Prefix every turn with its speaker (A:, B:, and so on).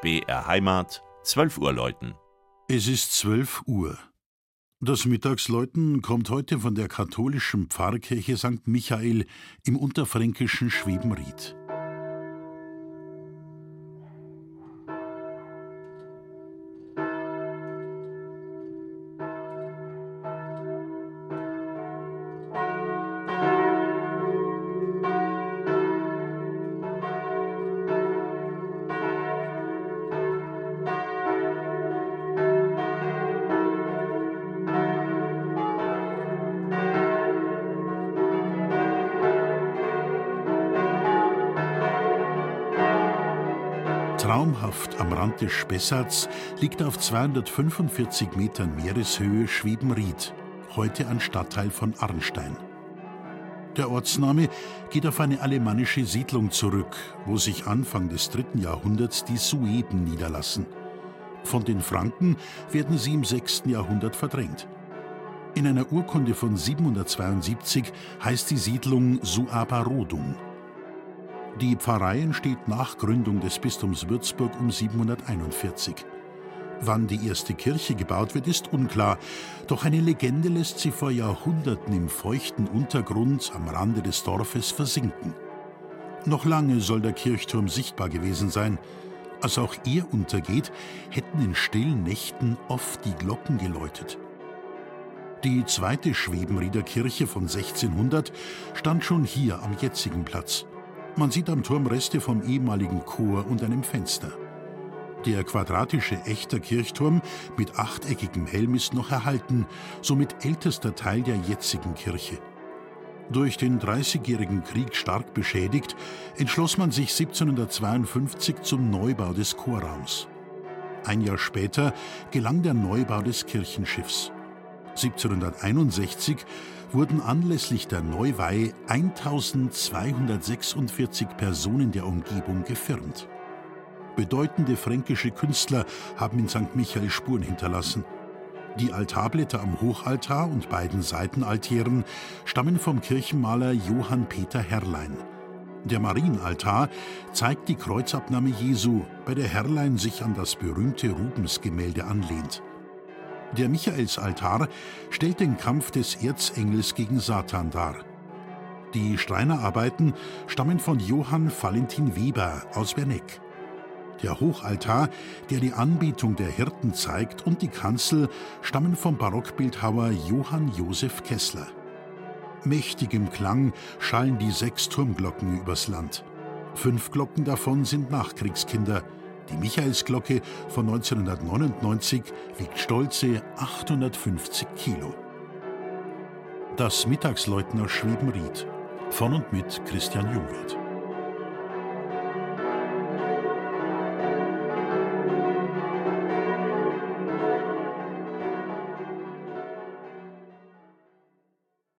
A: BR Heimat, 12 Uhr läuten.
B: Es ist 12 Uhr. Das Mittagsläuten kommt heute von der katholischen Pfarrkirche St. Michael im unterfränkischen Schwebenried. Traumhaft am Rand des Spessarts liegt auf 245 Metern Meereshöhe Schwebenried, heute ein Stadtteil von Arnstein. Der Ortsname geht auf eine alemannische Siedlung zurück, wo sich Anfang des dritten Jahrhunderts die Sueben niederlassen. Von den Franken werden sie im 6. Jahrhundert verdrängt. In einer Urkunde von 772 heißt die Siedlung Suabarodum. Die Pfarrei entsteht nach Gründung des Bistums Würzburg um 741. Wann die erste Kirche gebaut wird, ist unklar, doch eine Legende lässt sie vor Jahrhunderten im feuchten Untergrund am Rande des Dorfes versinken. Noch lange soll der Kirchturm sichtbar gewesen sein. Als auch er untergeht, hätten in stillen Nächten oft die Glocken geläutet. Die zweite Schwebenrieder Kirche von 1600 stand schon hier am jetzigen Platz. Man sieht am Turm Reste vom ehemaligen Chor und einem Fenster. Der quadratische echter Kirchturm mit achteckigem Helm ist noch erhalten, somit ältester Teil der jetzigen Kirche. Durch den Dreißigjährigen Krieg stark beschädigt, entschloss man sich 1752 zum Neubau des Chorraums. Ein Jahr später gelang der Neubau des Kirchenschiffs. 1761 wurden anlässlich der Neuweihe 1246 Personen der Umgebung gefirmt. Bedeutende fränkische Künstler haben in St. Michael Spuren hinterlassen. Die Altarblätter am Hochaltar und beiden Seitenaltären stammen vom Kirchenmaler Johann Peter Herrlein. Der Marienaltar zeigt die Kreuzabnahme Jesu, bei der Herrlein sich an das berühmte Rubensgemälde anlehnt. Der Michaelsaltar stellt den Kampf des Erzengels gegen Satan dar. Die Steinerarbeiten stammen von Johann Valentin Weber aus Werneck. Der Hochaltar, der die Anbetung der Hirten zeigt, und die Kanzel stammen vom Barockbildhauer Johann Josef Kessler. Mächtigem Klang schallen die sechs Turmglocken übers Land. Fünf Glocken davon sind Nachkriegskinder – die Michaelsglocke von 1999 wiegt stolze 850 Kilo. Das Mittagsläuten aus Schwebenried von und mit Christian Jungwirth.